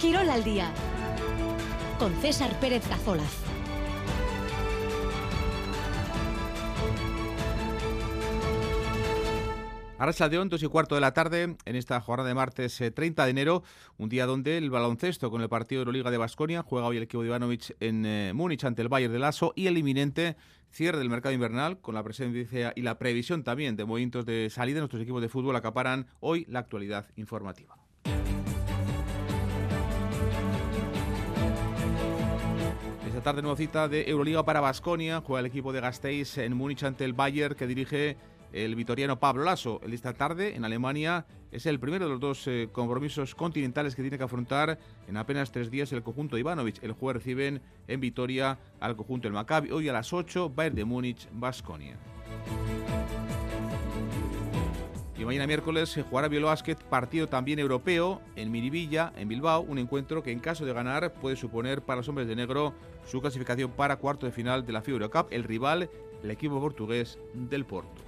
Quirol al día con César Pérez Cazolaz. Arracha de 2 y cuarto de la tarde en esta jornada de martes 30 eh, de enero, un día donde el baloncesto con el partido de Euroliga de Basconia juega hoy el equipo de Ivanovic en eh, Múnich ante el Bayern de Lasso y el inminente cierre del mercado invernal con la presencia y la previsión también de movimientos de salida nuestros equipos de fútbol acaparan hoy la actualidad informativa. Tarde nueva cita de Euroliga para Basconia, juega el equipo de Gasteiz en Múnich ante el Bayern que dirige el vitoriano Pablo Lasso. El esta tarde en Alemania es el primero de los dos eh, compromisos continentales que tiene que afrontar en apenas tres días el conjunto de Ivanovic. El jueves reciben en Vitoria al conjunto del Maccabi. Hoy a las 8, Bayern de Múnich, Basconia. Y mañana miércoles se jugará Basket, partido también europeo en Miribilla, en Bilbao, un encuentro que en caso de ganar puede suponer para los hombres de negro su clasificación para cuarto de final de la FIBA Eurocup, el rival, el equipo portugués del Porto.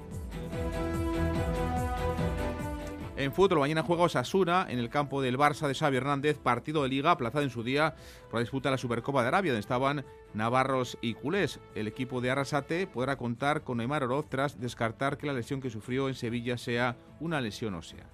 En fútbol, mañana juega Osasuna en el campo del Barça de Xavi Hernández, partido de liga aplazado en su día por la disputa de la Supercopa de Arabia, donde estaban navarros y culés. El equipo de Arrasate podrá contar con Neymar Oroz tras descartar que la lesión que sufrió en Sevilla sea una lesión ósea.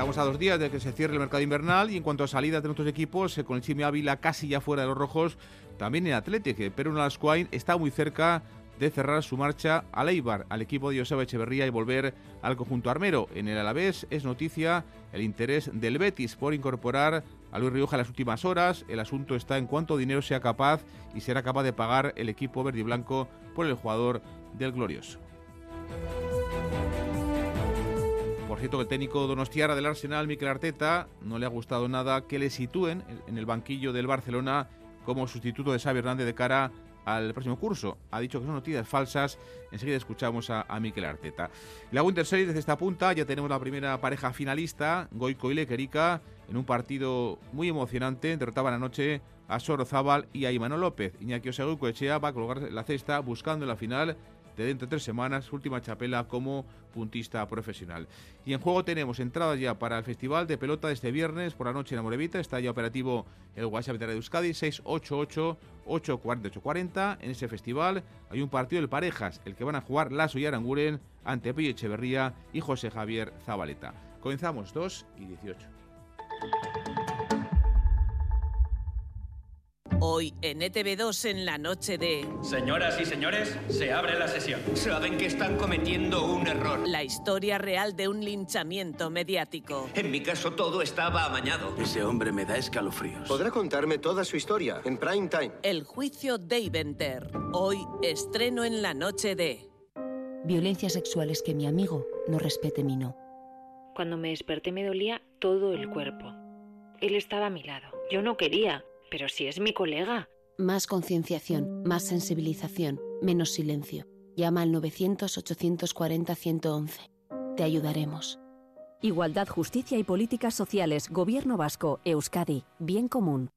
Estamos a dos días de que se cierre el mercado invernal y en cuanto a salidas de nuestros equipos, eh, con el Chimi Ávila casi ya fuera de los rojos, también en Atlético, pero en Alascuain está muy cerca de cerrar su marcha al Eibar, al equipo de Joseba Echeverría y volver al conjunto armero. En el Alavés es noticia el interés del Betis por incorporar a Luis Rioja en las últimas horas. El asunto está en cuánto dinero sea capaz y será capaz de pagar el equipo verde y blanco por el jugador del Glorioso. Cierto, que el técnico donostiara del Arsenal, Mikel Arteta, no le ha gustado nada que le sitúen en el banquillo del Barcelona como sustituto de Xavi Hernández de cara al próximo curso. Ha dicho que son noticias falsas. Enseguida escuchamos a, a Mikel Arteta. La Winter Series desde esta punta ya tenemos la primera pareja finalista, Goico y Lequerica, en un partido muy emocionante. Derrotaban anoche a Sorozábal y a Imanol López. Iñaki Oseguco Echea va a colocar la cesta buscando la final de dentro de tres semanas, última chapela como puntista profesional. Y en juego tenemos entradas ya para el Festival de Pelota de este viernes por la noche en Amorevita. Está ya operativo el WhatsApp de Euskadi 688-840-840. En ese festival hay un partido de parejas, el que van a jugar Lazo y Aranguren ante Pillo Echeverría y José Javier Zabaleta. Comenzamos 2 y 18. Hoy en ETV2 en la noche de... Señoras y señores, se abre la sesión. Saben que están cometiendo un error. La historia real de un linchamiento mediático. En mi caso todo estaba amañado. Ese hombre me da escalofríos. Podrá contarme toda su historia en prime time. El juicio de Iventer. Hoy estreno en la noche de... Violencia sexual es que mi amigo no respete mi no. Cuando me desperté me dolía todo el cuerpo. Él estaba a mi lado. Yo no quería. Pero si es mi colega. Más concienciación, más sensibilización, menos silencio. Llama al 900-840-111. Te ayudaremos. Igualdad, Justicia y Políticas Sociales, Gobierno Vasco, Euskadi, Bien Común.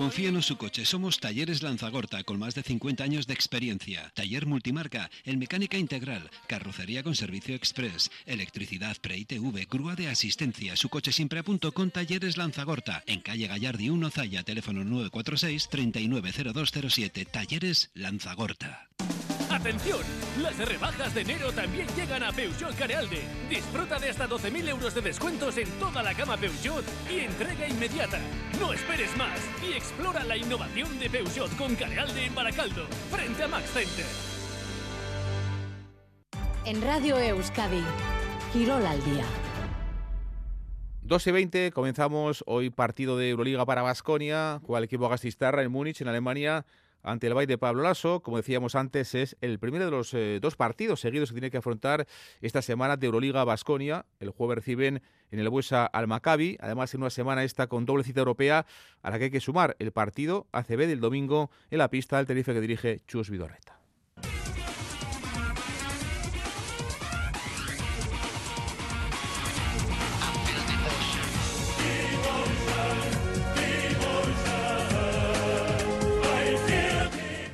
Confíenos su coche, somos Talleres Lanzagorta con más de 50 años de experiencia. Taller multimarca, en mecánica integral, carrocería con servicio express, electricidad pre-ITV, grúa de asistencia. Su coche siempre a punto con Talleres Lanzagorta, en calle Gallardi 1 Zaya, teléfono 946 390207. Talleres Lanzagorta. ¡Atención! Las rebajas de enero también llegan a Peugeot Carealde. Disfruta de hasta 12.000 euros de descuentos en toda la gama Peugeot y entrega inmediata. No esperes más y explora la innovación de Peugeot con Carealde en Baracaldo, frente a Max Center. En Radio Euskadi, Girol al día. 12 y 20, comenzamos hoy partido de Euroliga para Basconia, juega el equipo Gastistarra en Múnich, en Alemania ante el Bay de Pablo Lasso. Como decíamos antes, es el primero de los eh, dos partidos seguidos que tiene que afrontar esta semana de Euroliga Basconia. El jueves reciben en el Buesa al Maccabi. Además, en una semana esta con doble cita europea a la que hay que sumar el partido ACB del domingo en la pista del Tenerife que dirige Chus Vidorreta.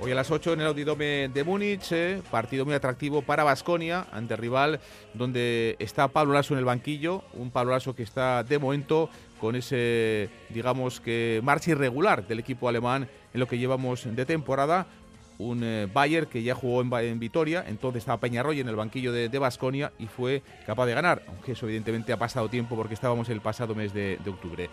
A las 8 en el Audidome de Múnich, eh, partido muy atractivo para Basconia ante rival donde está Pablo Lasso en el banquillo, un Pablo Lasso que está de momento con ese, digamos que, marcha irregular del equipo alemán en lo que llevamos de temporada. Un eh, Bayer que ya jugó en, Vitoria, entonces estaba Peñarroy en el banquillo de Basconia y fue capaz de ganar, aunque eso evidentemente ha pasado tiempo porque estábamos el pasado mes de octubre.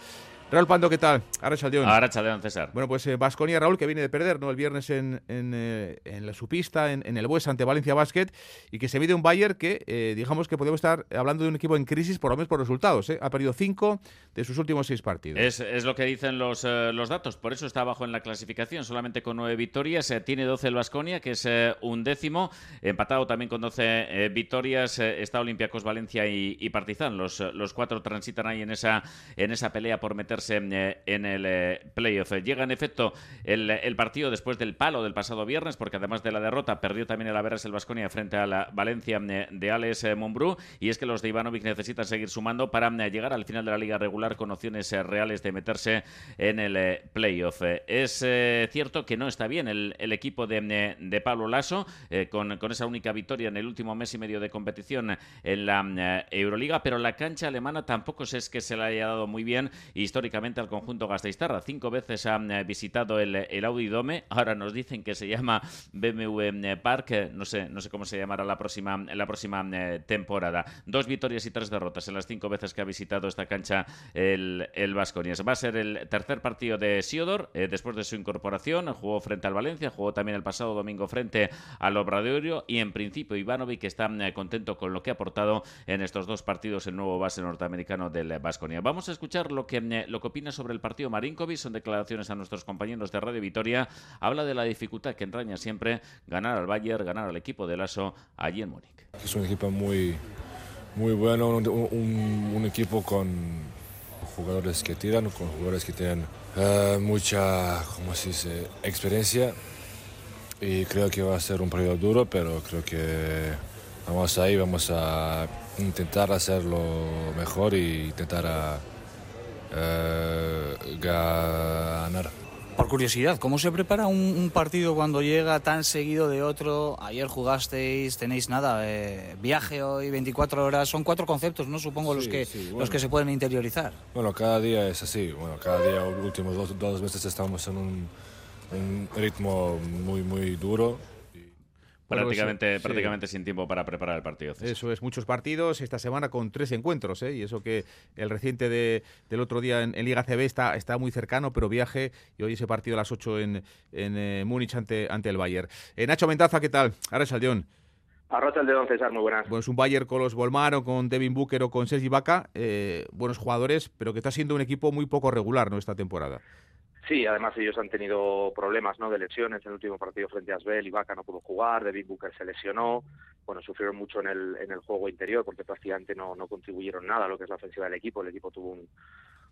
Raúl Pando, ¿qué tal? Ahora Chaldeón, César. Bueno, pues Vasconia, eh, Raúl, que viene de perder ¿no? el viernes en, en, eh, en la supista, en, en, el Bues ante Valencia Basket, y que se mide un Bayern que, eh, digamos que podemos estar hablando de un equipo en crisis, por lo menos por resultados. Ha perdido cinco de sus últimos seis partidos. Es, es lo que dicen los, los datos, por eso está abajo en la clasificación, solamente con nueve victorias. tiene doce el Vasconia, que es un décimo, empatado también con doce victorias. está Olympiacos, Valencia y, y Partizan. Los, los cuatro transitan ahí en esa, en esa pelea por meterse eh, en el eh, playoff. Llega en efecto el, partido después del palo del pasado viernes, porque además de la derrota perdió también el Averas el Vasconia frente a la Valencia eh, de Alex Mumbrú. Y es que los de Ivanovic necesitan seguir sumando para llegar al final de la liga regular con opciones reales de meterse en el playoff. Es cierto que no está bien el, equipo de, Pablo Lasso, con, con esa única victoria en el último mes y medio de competición en la Euroliga, pero la cancha alemana tampoco es que se le haya dado muy bien históricamente al conjunto Gasteiztarra. Cinco veces han eh, visitado el, el Audi Dome. Ahora nos dicen que se llama BMW eh, Park. Eh, no sé, no sé cómo se llamará la próxima, la próxima temporada. Dos victorias y tres derrotas en las cinco veces que ha visitado esta cancha el, el Vasconias. Va a ser el tercer partido de Siodor después de su incorporación. Jugó frente al Valencia, jugó también el pasado domingo frente al Obradorio y en principio Ivanovic está contento con lo que ha aportado en estos dos partidos el nuevo base norteamericano del Vasconia. Vamos a escuchar lo que, lo que opina sobre el partido Marinkovic. Son declaraciones a nuestros compañeros de Radio Vitoria. Habla de la dificultad que entraña siempre ganar al Bayern, ganar al equipo de Lasso allí en Múnich. Es un equipo muy, muy bueno, un, equipo con jugadores que tiran, con jugadores que tienen eh, mucha, ¿cómo se dice?, experiencia. Y creo que va a ser un partido duro, pero creo que vamos ahí, vamos a intentar hacerlo mejor y intentar a eh, ganar. Por curiosidad, ¿cómo se prepara un, partido cuando llega tan seguido de otro? Ayer jugasteis, tenéis nada, eh, viaje hoy, 24 horas, son cuatro conceptos, ¿no? Supongo los, que, los que se pueden interiorizar. Bueno, cada día es así, bueno, cada día, últimos dos, dos meses estamos en un, un ritmo muy, muy duro prácticamente, prácticamente sin tiempo para preparar el partido. Eso es, muchos partidos esta semana con tres encuentros, ¿eh? y eso que el reciente de, del otro día en, Liga CB está, está muy cercano, pero viaje, y hoy ese partido a las 8 en, en eh, Múnich ante, ante el Bayern. Eh, Nacho Mentaza, ¿qué tal? Ahora es Aldeón. Arrocha el dedo, César, muy buenas. Pues un Bayern con los Volmaro, con Devin Booker o con Sergi Vaca, eh, buenos jugadores, pero que está siendo un equipo muy poco regular ¿no? esta temporada. Sí, además ellos han tenido problemas ¿no? de lesiones en el último partido frente a Asbel, Ibaka no pudo jugar, David Booker se lesionó, bueno, sufrieron mucho en el, en el juego interior porque prácticamente no, no contribuyeron nada a lo que es la ofensiva del equipo, el equipo tuvo un,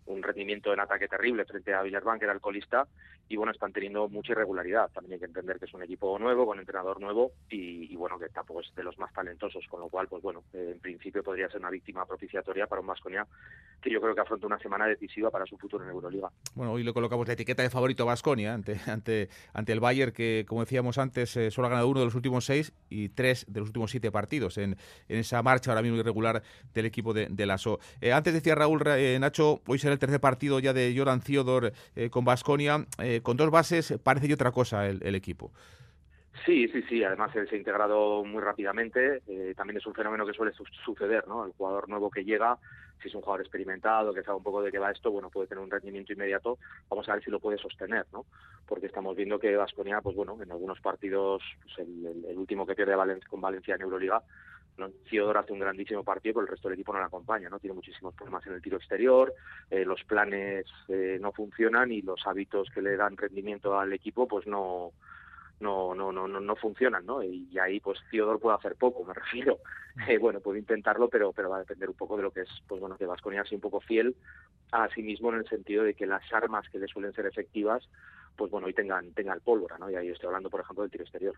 un rendimiento en ataque terrible frente a Villarban, que era alcoholista, y bueno, están teniendo mucha irregularidad. También hay que entender que es un equipo nuevo, con entrenador nuevo, y, bueno, que tampoco es de los más talentosos, con lo cual, pues bueno, eh, en principio podría ser una víctima propiciatoria para un Vasconia que yo creo que afronta una semana decisiva para su futuro en Euroliga. Bueno, hoy le colocamos la etiqueta de favorito Vasconia ante, ante, ante el Bayern, que como decíamos antes, eh, solo ha ganado uno de los últimos seis y tres de los últimos siete partidos en, en esa marcha ahora mismo irregular del equipo de, de Lasso. Eh, antes decía Raúl Nacho, hoy será el tercer partido ya de Joran Ciodor eh, con Basconia. Eh, con dos bases parece y otra cosa el, equipo. Sí, sí, sí. Además se ha integrado muy rápidamente. Eh, también es un fenómeno que suele suceder, ¿no? El jugador nuevo que llega, si es un jugador experimentado, que sabe un poco de qué va esto, bueno, puede tener un rendimiento inmediato. Vamos a ver si lo puede sostener, ¿no? Porque estamos viendo que Vasconia, pues bueno, en algunos partidos, pues el, último que pierde con Valencia en Euroliga, ¿no? hace un grandísimo partido, pero el resto del equipo no le acompaña, ¿no? Tiene muchísimos problemas en el tiro exterior, eh, los planes eh, no funcionan y los hábitos que le dan rendimiento al equipo, pues no no no no no, funcionan, ¿no? Y, ahí pues Ciodor puede hacer poco, me refiero. Eh, bueno, puede intentarlo, pero pero va a depender un poco de lo que es, pues bueno, que Vasconia sea un poco fiel a sí mismo en el sentido de que las armas que le suelen ser efectivas pues bueno, hoy tengan, tengan pólvora, ¿no? Y ahí estoy hablando, por ejemplo, del tiro exterior.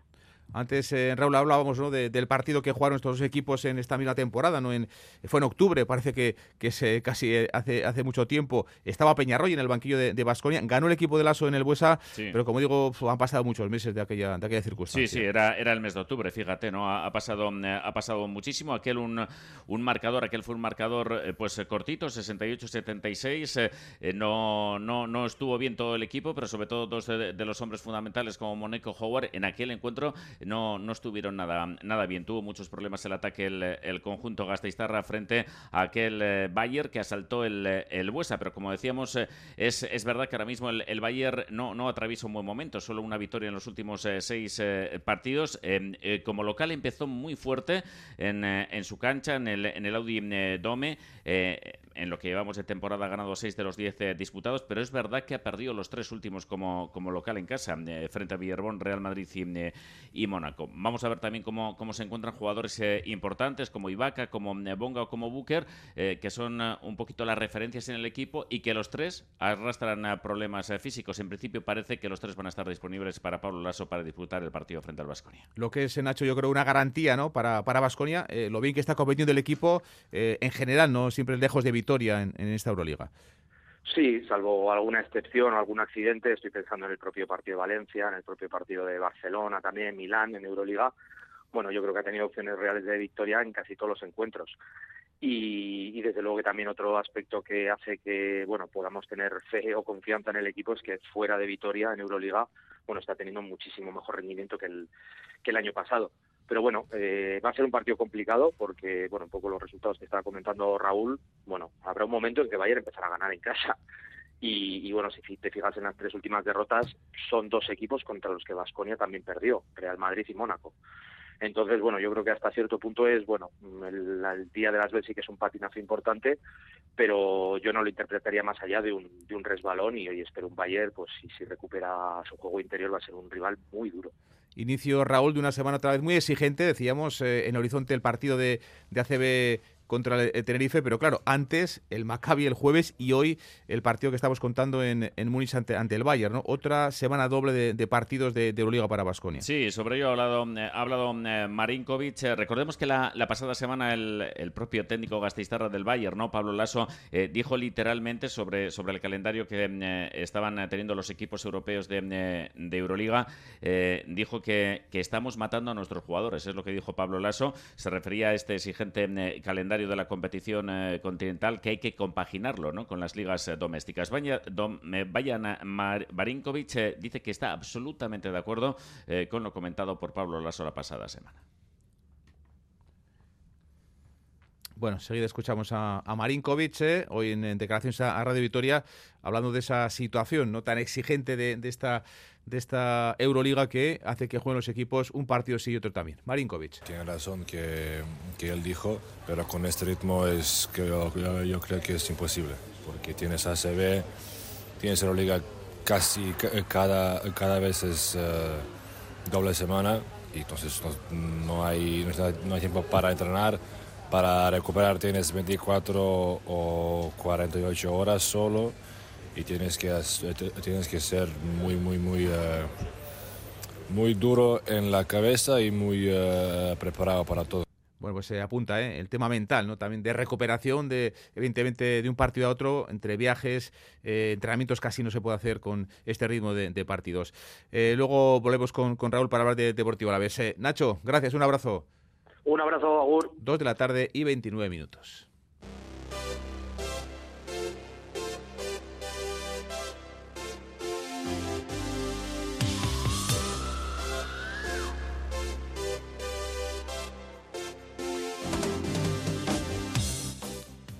Antes, eh, Raúl, hablábamos ¿no? del partido que jugaron estos dos equipos en esta misma temporada, ¿no? En, fue en octubre, parece que, que se, casi eh, hace, hace mucho tiempo. Estaba Peñarroy en el banquillo de Basconia, ganó el equipo de Lasso en el Buesa, pero como digo, han pasado muchos meses de aquella, de aquella circunstancia. Sí, sí, era, era el mes de octubre, fíjate, ¿no? Ha, pasado, eh, ha pasado muchísimo. Aquel un, un marcador, aquel fue un marcador pues cortito, 68-76. no, no, no estuvo bien todo el equipo, pero sobre todo dos de, los hombres fundamentales como Moneco Howard en aquel encuentro no, no estuvieron nada, nada bien. Tuvo muchos problemas el ataque el, el conjunto Gasteiztarra frente a aquel eh, Bayer que asaltó el, el Buesa. Pero como decíamos, eh, es, es verdad que ahora mismo el, el Bayer no, no atraviesa un buen momento. Solo una victoria en los últimos eh, seis partidos. como local empezó muy fuerte en, en su cancha, en el, en el Audi Dome en lo que llevamos de temporada ha ganado 6 de los 10 eh, disputados, pero es verdad que ha perdido los tres últimos como, como local en casa, eh, frente a Villarbón, Real Madrid y, eh, y, Mónaco. Vamos a ver también cómo, cómo se encuentran jugadores importantes como Ibaka, como Bonga o como Booker, que son un poquito las referencias en el equipo y que los tres arrastran problemas físicos. En principio parece que los tres van a estar disponibles para Pablo Lasso para disputar el partido frente al Vasconia. Lo que es, Nacho, yo creo una garantía ¿no? para Vasconia, lo bien que está competiendo el equipo en general, no siempre lejos de en, esta Euroliga. Sí, salvo alguna excepción o algún accidente, estoy pensando en el propio partido de Valencia, en el propio partido de Barcelona también, Milán, en Euroliga. Bueno, yo creo que ha tenido opciones reales de victoria en casi todos los encuentros. Y, desde luego que también otro aspecto que hace que bueno podamos tener fe o confianza en el equipo es que fuera de Vitoria en Euroliga bueno está teniendo muchísimo mejor rendimiento que el que el año pasado pero bueno, eh, va a ser un partido complicado porque, bueno, un poco los resultados que estaba comentando Raúl, bueno, habrá un momento en que Bayern empezará a ganar en casa. Y, bueno, si te fijas en las tres últimas derrotas, son dos equipos contra los que Vasconia también perdió, Real Madrid y Mónaco. Entonces, bueno, yo creo que hasta cierto punto es, bueno, el, día de las veces sí que es un patinazo importante, pero yo no lo interpretaría más allá de un, de un resbalón y hoy espero un Bayern, pues si recupera su juego interior va a ser un rival muy duro. Inicio, Raúl, de una semana otra vez muy exigente. Decíamos eh, en horizonte el partido de, de ACB contra el Tenerife, pero claro, antes el Maccabi el jueves y hoy el partido que estamos contando en, en Múnich ante, ante, el Bayern, ¿no? Otra semana doble de, partidos de, de, Euroliga para Basconia. Sí, sobre ello ha hablado, eh, ha hablado eh, Marinkovic. Eh, recordemos que la, pasada semana el, propio técnico gasteiztarra del Bayern, ¿no? Pablo Lasso, dijo literalmente sobre, sobre el calendario que estaban teniendo los equipos europeos de, Euroliga, dijo que, que estamos matando a nuestros jugadores, es lo que dijo Pablo Lasso. Se refería a este exigente calendario de la competición eh, continental que hay que compaginarlo ¿no? con las ligas eh, domésticas. Vaya, Vayan Marinkovic eh, dice que está absolutamente de acuerdo con lo comentado por Pablo Lasso la pasada semana. Bueno, seguida escuchamos a, a Marinkovic, hoy en, declaraciones a, Radio Vitoria, hablando de esa situación no tan exigente de, de esta de esta Euroliga que hace que jueguen los equipos un partido sí y otro también. Marinkovic. Tiene razón que, que él dijo, pero con este ritmo es que yo, creo que es imposible, porque tienes ACB, tienes Euroliga casi cada, cada vez es eh, doble semana y entonces no, hay, no hay tiempo para entrenar, para recuperar tienes 24 o 48 horas solo y tienes que, tienes que ser muy, muy, muy, eh, muy duro en la cabeza y muy eh, preparado para todo. Bueno, pues se apunta ¿eh? el tema mental, ¿no? También de recuperación, de evidentemente de un partido a otro, entre viajes, entrenamientos casi no se puede hacer con este ritmo de, partidos. luego volvemos con, con, Raúl para hablar de Deportivo a la vez. Nacho, gracias, un abrazo. Un abrazo, Agur. Dos de la tarde y 29 minutos.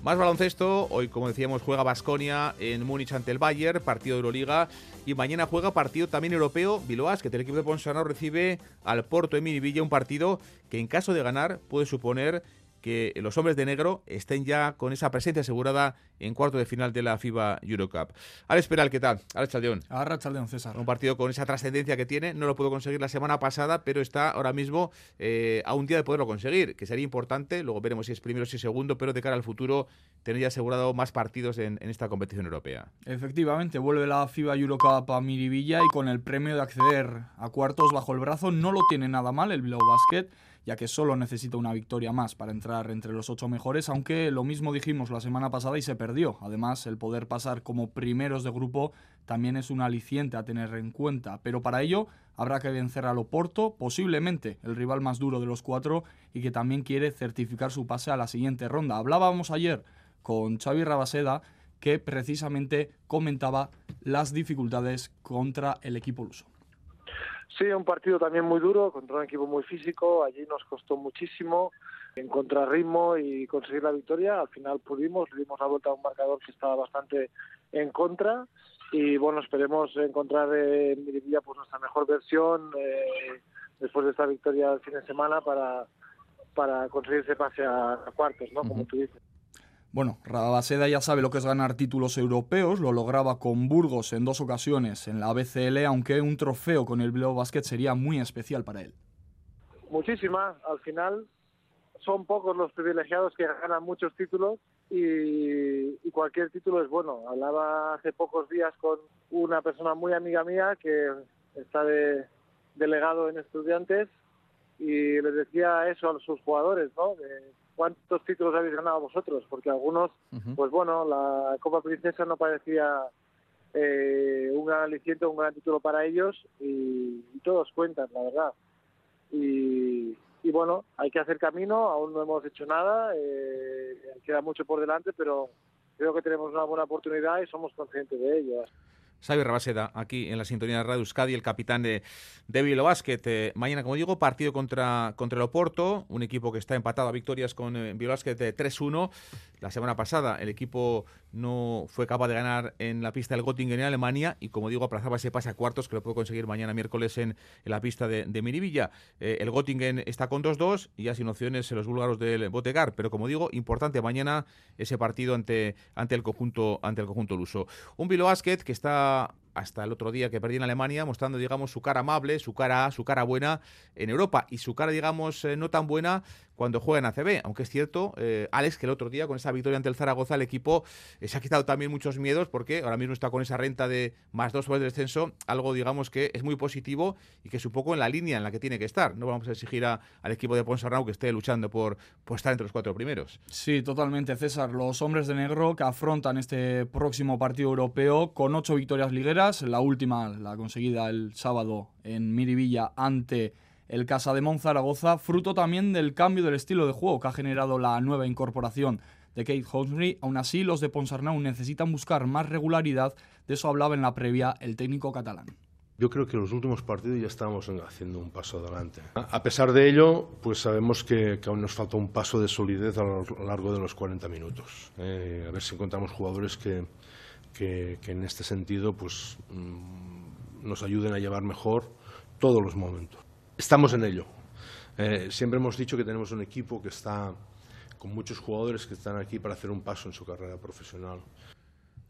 Más baloncesto, hoy como decíamos juega Basconia en Múnich ante el Bayern, partido de Euroliga, y mañana juega partido también europeo Biloas, que el equipo de Ponsarnau recibe al Porto de Miribilla, un partido que en caso de ganar puede suponer que los hombres de negro estén ya con esa presencia asegurada en cuarto de final de la FIBA Eurocup. Alex Peral, ¿qué tal? Alex Chaldeón. Alex Chaldeón, César. Un partido con esa trascendencia que tiene, no lo pudo conseguir la semana pasada, pero está ahora mismo eh, a un día de poderlo conseguir, que sería importante, luego veremos si es primero o si es segundo, pero de cara al futuro tener ya asegurado más partidos en, esta competición europea. Efectivamente, vuelve la FIBA Eurocup a Miribilla y con el premio de acceder a cuartos bajo el brazo no lo tiene nada mal el Bilbao Basket ya que solo necesita una victoria más para entrar entre los ocho mejores, aunque lo mismo dijimos la semana pasada y se perdió. Además, el poder pasar como primeros de grupo también es un aliciente a tener en cuenta, pero para ello habrá que vencer al Oporto, posiblemente el rival más duro de los cuatro y que también quiere certificar su pase a la siguiente ronda. Hablábamos ayer con Xavi Rabaseda que precisamente comentaba las dificultades contra el equipo luso. Sí, un partido también muy duro, contra un equipo muy físico. Allí nos costó muchísimo encontrar ritmo y conseguir la victoria. Al final pudimos, le dimos la vuelta a un marcador que estaba bastante en contra. Y bueno, esperemos encontrar en Miribilla pues nuestra mejor versión eh, después de esta victoria del fin de semana para, para conseguir ese pase a, cuartos, ¿no? Como tú dices. Bueno, Rabaseda ya sabe lo que es ganar títulos europeos, lo lograba con Burgos en dos ocasiones en la BCL, aunque un trofeo con el Bilbao Basket sería muy especial para él. Muchísimas, al final son pocos los privilegiados que ganan muchos títulos y, cualquier título es bueno. Hablaba hace pocos días con una persona muy amiga mía que está de delegado en estudiantes y les decía eso a sus jugadores, ¿no? ¿Cuántos títulos habéis ganado vosotros? Porque algunos, pues bueno, la Copa Princesa no parecía eh, un gran aliciente, un gran título para ellos y, todos cuentan, la verdad. Y, bueno, hay que hacer camino, aún no hemos hecho nada, eh, queda mucho por delante, pero creo que tenemos una buena oportunidad y somos conscientes de ello. Xavi Rabaseda, aquí en la sintonía de Radio Euskadi, el capitán de, de Bilbao Basket. Eh, mañana, como digo, partido contra, contra el Oporto, un equipo que está empatado a victorias con eh, Bilbao Basket de 3-1. La semana pasada el equipo no fue capaz de ganar en la pista del Göttingen en Alemania y, como digo, aplazaba ese pase a cuartos que lo puede conseguir mañana miércoles en, la pista de, de Miribilla. Eh, el Göttingen está con 2-2 y ya sin opciones los búlgaros del Botegar, pero como digo, importante mañana ese partido ante, ante, el, conjunto, ante el conjunto luso. Un Bilbao Basket que está hasta el otro día que perdí en Alemania, mostrando, digamos, su cara amable, su cara, su cara buena en Europa. Y su cara, digamos, eh, no tan buena cuando juega en ACB. Aunque es cierto, eh, Alex, que el otro día con esa victoria ante el Zaragoza, el equipo eh, se ha quitado también muchos miedos porque ahora mismo está con esa renta de más dos por el descenso, algo, digamos, que es muy positivo y que es un poco en la línea en la que tiene que estar. No vamos a exigir al equipo de Ponsarnau que esté luchando por, por estar entre los cuatro primeros. Sí, totalmente, César. Los hombres de negro que afrontan este próximo partido europeo con ocho victorias ligueras, la última, la conseguida el sábado en Miribilla ante el Casa de Monzaragoza, fruto también del cambio del estilo de juego que ha generado la nueva incorporación de Kate Hosbury. Aún así, los de Ponsarnau necesitan buscar más regularidad, de eso hablaba en la previa el técnico catalán. Yo creo que los últimos partidos ya estamos haciendo un paso adelante. A pesar de ello, pues sabemos que, aún nos falta un paso de solidez a lo largo de los 40 minutos. Eh, a ver si encontramos jugadores que, que, en este sentido pues, mm, nos ayuden a llevar mejor todos los momentos. Estamos en ello. Eh, siempre hemos dicho que tenemos un equipo que está con muchos jugadores que están aquí para hacer un paso en su carrera profesional.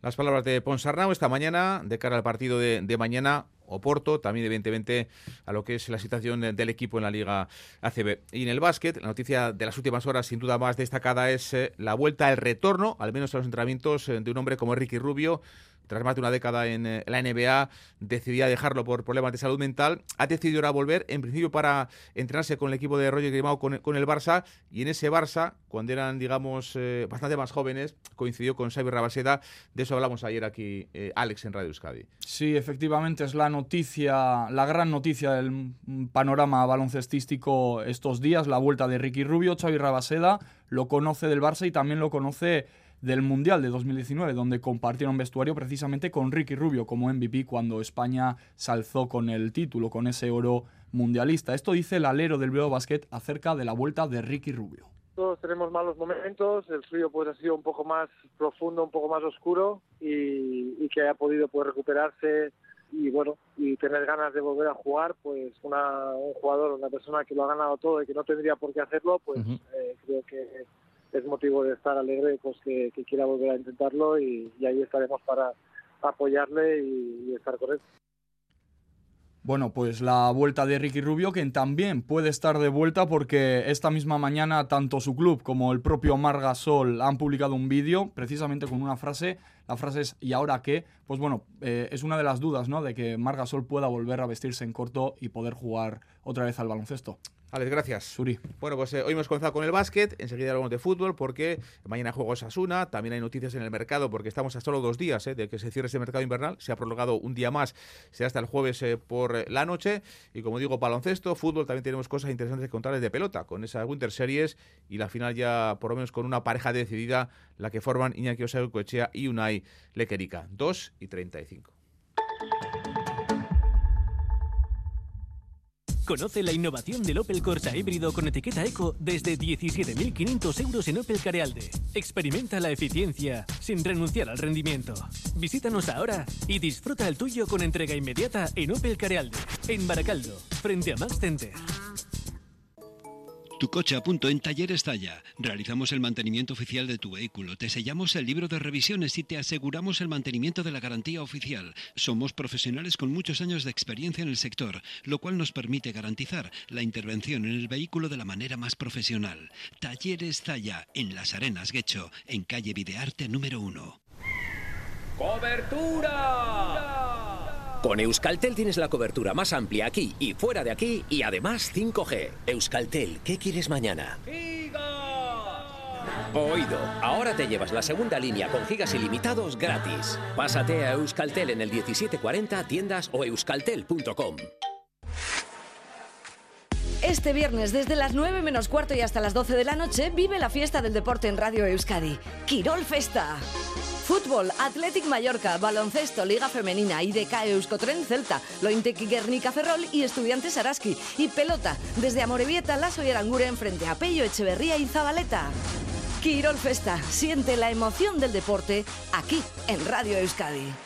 Las palabras de Ponsarnau esta mañana, de cara al partido de, mañana, Oporto, también evidentemente a lo que es la situación del equipo en la Liga ACB. Y en el básquet, la noticia de las últimas horas, sin duda más destacada, es eh, la vuelta, el retorno, al menos a los entrenamientos, eh, de un hombre como Ricky Rubio, tras más de una década en eh, la NBA, decidía dejarlo por problemas de salud mental. Ha decidido ahora volver, en principio para entrenarse con el equipo de Roger Grimao con, el Barça. Y en ese Barça, cuando eran, digamos, eh, bastante más jóvenes, coincidió con Xavi Rabaseda. De eso hablamos ayer aquí, eh, Alex, en Radio Euskadi. Sí, efectivamente, es la noticia, la gran noticia del panorama baloncestístico estos días, la vuelta de Ricky Rubio. Xavi Rabaseda lo conoce del Barça y también lo conoce del Mundial de 2019, donde compartieron vestuario precisamente con Ricky Rubio como MVP cuando España se alzó con el título, con ese oro mundialista. Esto dice el alero del Bilbao Basket acerca de la vuelta de Ricky Rubio. Todos tenemos malos momentos, el frío pues ha sido un poco más profundo, un poco más oscuro y, que haya podido pues, recuperarse y bueno y tener ganas de volver a jugar pues una, un jugador una persona que lo ha ganado todo y que no tendría por qué hacerlo pues creo que es motivo de estar alegre pues que, quiera volver a intentarlo y, ahí estaremos para apoyarle y, estar con él. Bueno, pues la vuelta de Ricky Rubio, que también puede estar de vuelta porque esta misma mañana tanto su club como el propio Margasol han publicado un vídeo precisamente con una frase. La frase es ¿y ahora qué? Pues bueno, eh, es una de las dudas, ¿no? De que Margasol pueda volver a vestirse en corto y poder jugar otra vez al baloncesto. Alex, gracias. Suri. Bueno, pues eh, hoy hemos comenzado con el básquet, enseguida hablamos de fútbol porque mañana juego Asuna, también hay noticias en el mercado porque estamos a solo dos días eh, de que se cierre ese mercado invernal, se ha prolongado un día más, será hasta el jueves eh, por la noche y como digo, baloncesto, fútbol, también tenemos cosas interesantes que contarles de pelota con esa Winter Series y la final ya por lo menos con una pareja decidida, la que forman Iñaki Osayo Coechea y Unai Lequerica, 2 y 35. Conoce la innovación del Opel Corsa híbrido con etiqueta Eco desde 17.500 euros en Opel Carealde. Experimenta la eficiencia sin renunciar al rendimiento. Visítanos ahora y disfruta el tuyo con entrega inmediata en Opel Carealde, en Baracaldo, frente a Max Center. Tu coche a punto en Talleres Talla. Realizamos el mantenimiento oficial de tu vehículo, te sellamos el libro de revisiones y te aseguramos el mantenimiento de la garantía oficial. Somos profesionales con muchos años de experiencia en el sector, lo cual nos permite garantizar la intervención en el vehículo de la manera más profesional. Talleres Talla, en Las Arenas Guecho, en calle Videarte número 1. ¡Cobertura! Con Euskaltel tienes la cobertura más amplia aquí y fuera de aquí y además 5G. Euskaltel, ¿qué quieres mañana? Oído, ahora te llevas la segunda línea con gigas ilimitados gratis. Pásate a Euskaltel en el 1740 tiendas o euskaltel.com. Este viernes, desde las 9 menos cuarto y hasta las 12 de la noche, vive la fiesta del deporte en Radio Euskadi. Quirol Festa. Fútbol, Athletic Mallorca, baloncesto, Liga Femenina, IDK Euskotren Celta, Lointec Guernica Ferrol y Estudiantes Araski. Y pelota, desde Amorebieta, Lazo y Aranguren frente a Pello, Echeverría y Zabaleta. Quirol Festa, siente la emoción del deporte aquí en Radio Euskadi.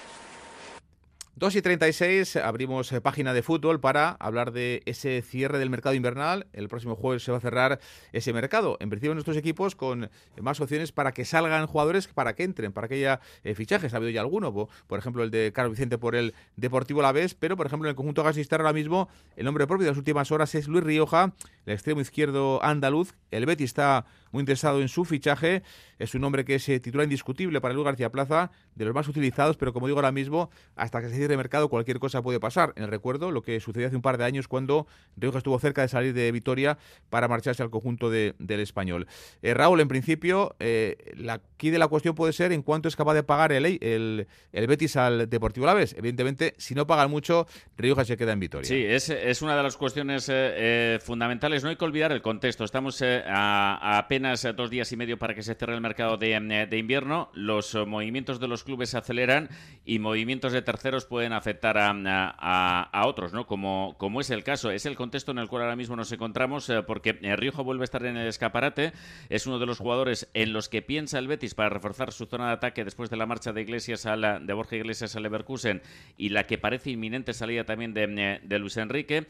2 y 36, abrimos eh, página de fútbol para hablar de ese cierre del mercado invernal. El próximo jueves se va a cerrar ese mercado. En principio, nuestros equipos con eh, más opciones para que salgan jugadores, para que entren, para que haya eh, fichajes. Ha habido ya alguno, por, ejemplo, el de Carlos Vicente por el Deportivo La Vez, pero por ejemplo, en el conjunto Gasistar ahora mismo, el nombre propio de las últimas horas es Luis Rioja, el extremo izquierdo andaluz. El Betis está muy interesado en su fichaje. Es un nombre que es titular indiscutible para Luis García Plaza, de los más utilizados, pero como digo ahora mismo, hasta que se cierre el mercado, cualquier cosa puede pasar. En el recuerdo, lo que sucedió hace un par de años cuando Rioja estuvo cerca de salir de Vitoria para marcharse al conjunto del español. Eh, Raúl, en principio, eh, aquí de la cuestión puede ser en cuánto es capaz de pagar el, el, el Betis al Deportivo Laves. Evidentemente, si no pagan mucho, Rioja se queda en Vitoria. Sí, es, es una de las cuestiones eh, fundamentales. No hay que olvidar el contexto. Estamos a, apenas dos días y medio para que se cierre el mercado de, de invierno. Los movimientos de los clubes se aceleran y movimientos de terceros pueden afectar a, a, otros, ¿no? Como, como es el caso. Es el contexto en el cual ahora mismo nos encontramos eh, porque eh, Rioja vuelve a estar en el escaparate. Es uno de los jugadores en los que piensa el Betis para reforzar su zona de ataque después de la marcha de Iglesias a la, de Borja Iglesias al Leverkusen y la que parece inminente salida también de, eh, de Luis Enrique.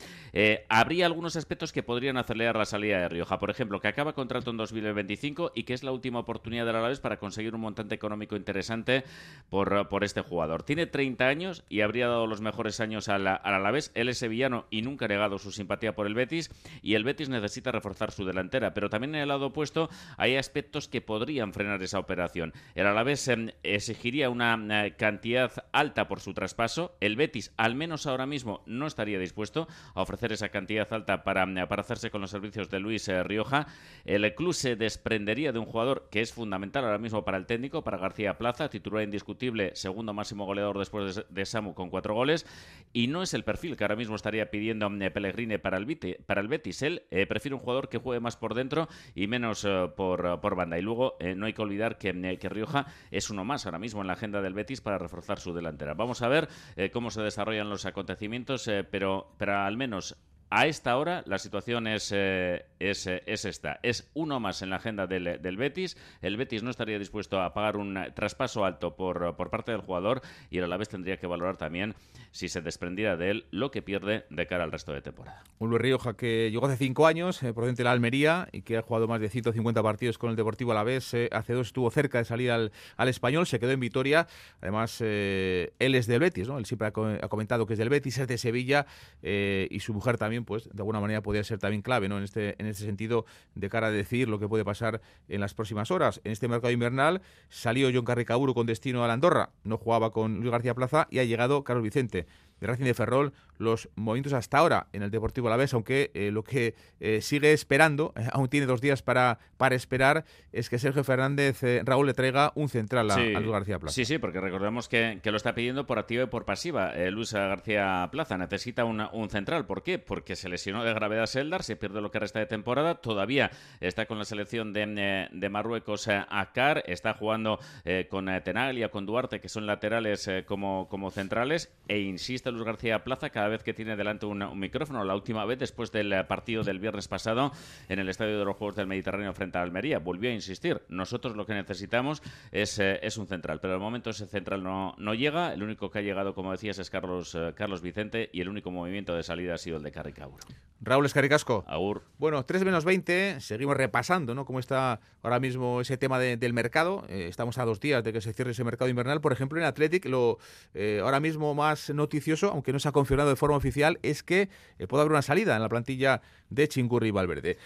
habría algunos aspectos que podrían acelerar la salida de Rioja. Por ejemplo, que acaba contrato en 2025 y que es la última oportunidad de la vez para conseguir un montante económico interesante por, por este jugador. Tiene 30 años y habría dado los mejores años al, al Alavés. Él es sevillano y nunca ha negado su simpatía por el Betis y el Betis necesita reforzar su delantera. Pero también en el lado opuesto hay aspectos que podrían frenar esa operación. El Alavés em, exigiría una eh, cantidad alta por su traspaso. El Betis, al menos ahora mismo, no estaría dispuesto a ofrecer esa cantidad alta para, em, para hacerse con los servicios de Luis eh, Rioja. El club se desprendería de un jugador que es fundamental ahora mismo para el técnico, para García Plaza, titular indiscutible, segundo máximo goleador después de, Samu con cuatro goles. Y no es el perfil que ahora mismo estaría pidiendo eh, Pellegrini para el, para el Betis. Él eh, prefiere un jugador que juegue más por dentro y menos eh, por, por, banda. Y luego no hay que olvidar que, que, Rioja es uno más ahora mismo en la agenda del Betis para reforzar su delantera. Vamos a ver cómo se desarrollan los acontecimientos, pero, pero al menos A esta hora la situación es, eh, es, eh, es, esta. Es uno más en la agenda del, del, Betis. El Betis no estaría dispuesto a pagar un traspaso alto por, por parte del jugador y a la vez tendría que valorar también si se desprendiera de él lo que pierde de cara al resto de temporada. Un Luis Rioja que llegó hace cinco años, eh, procedente de la Almería, y que ha jugado más de 150 partidos con el Deportivo Alavés. Eh, hace dos estuvo cerca de salir al, al español, se quedó en Vitoria. Además, eh, él es del Betis, ¿no? Él siempre ha, co ha, comentado que es del Betis, es de Sevilla, eh, y su mujer también, pues, de alguna manera podría ser también clave, ¿no? En este, en este sentido, de cara a decir lo que puede pasar en las próximas horas. En este mercado invernal salió John Carricaburu con destino a la Andorra, no jugaba con Luis García Plaza, y ha llegado Carlos Vicente de Racing de Ferrol los movimientos hasta ahora en el Deportivo Alavés, aunque eh, lo que eh, sigue esperando, eh, aún tiene dos días para, para esperar, es que Sergio Fernández Raúl le traiga un central a, sí, a Luis García Plaza. Sí, sí, porque recordemos que, que, lo está pidiendo por activa y por pasiva. Luis García Plaza necesita una, un central. ¿Por qué? Porque se lesionó de gravedad Seldar, se pierde lo que resta de temporada, todavía está con la selección de, de Marruecos Akar, está jugando con Tenaglia, con Duarte, que son laterales como, como centrales, e insiste Luis García Plaza cada vez que tiene delante un, un, micrófono. La última vez, después del partido del viernes pasado en el Estadio de los Juegos del Mediterráneo frente a Almería, volvió a insistir. Nosotros lo que necesitamos es, eh, es un central, pero de momento ese central no, no, llega. El único que ha llegado, como decías, es Carlos, eh, Carlos Vicente y el único movimiento de salida ha sido el de Carricauro. Raúl Escaricasco. Agur. Bueno, 3 menos 20, seguimos repasando, ¿no? Cómo está ahora mismo ese tema de, del mercado. Eh, estamos a dos días de que se cierre ese mercado invernal. Por ejemplo, en Athletic, lo eh, ahora mismo más noticioso, aunque no se ha confirmado forma oficial, es que eh, puede haber una salida en la plantilla de Chingurri y Valverde.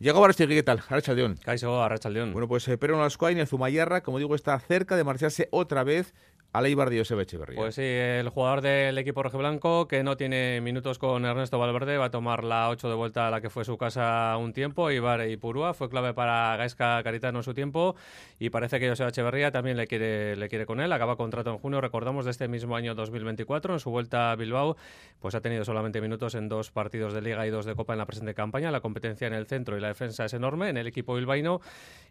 Llegó Barastegui, ¿qué tal? Arrachaldeón. Caiso, Arrachaldeón. Bueno, pues eh, Pedro Nolascoain, el Zumayarra, como digo, está cerca de marcharse otra vez a Eibar de Joseba Echeverría. Pues sí, el jugador del equipo rojiblanco que no tiene minutos con Ernesto Valverde va a tomar la 8 de vuelta a la que fue su casa un tiempo. Ibar y Purúa fue clave para Gaisca Caritano en su tiempo y parece que Joseba Echeverría también le quiere, le quiere con él. Acaba contrato en junio, recordamos, de este mismo año 2024. En su vuelta a Bilbao, pues ha tenido solamente minutos en dos partidos de Liga y dos de Copa en la presente campaña. La competencia en el centro y la defensa es enorme en el equipo bilbaíno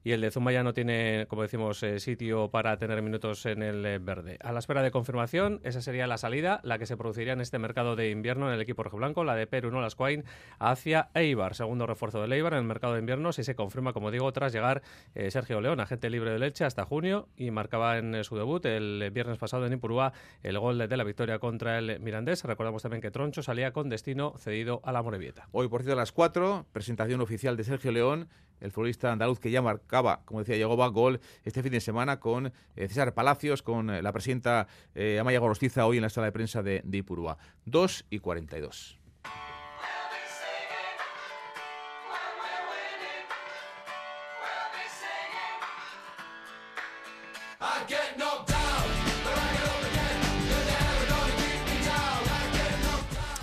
y el de Zumaya no tiene, como decimos, eh, sitio para tener minutos en el eh, verde. A la espera de confirmación, esa sería la salida, la que se produciría en este mercado de invierno en el equipo rojiblanco, la de Perú, no las Quain, hacia Eibar, segundo refuerzo del Eibar en el mercado de invierno, si se confirma, como digo, tras llegar eh, Sergio León, agente libre de Leche, hasta junio y marcaba en eh, su debut el viernes pasado en Ipurúa el gol de, de la victoria contra el Mirandés. Recordamos también que Troncho salía con destino cedido a la Morevieta. Hoy, por cierto, a las 4, presentación oficial de Sergio León, el futbolista andaluz que ya marcaba, como decía, llegó a gol este fin de semana con eh, César Palacios, con eh, la presidenta eh, Amaya Gorostiza hoy en la sala de prensa de, Ipurúa. 2 y 42.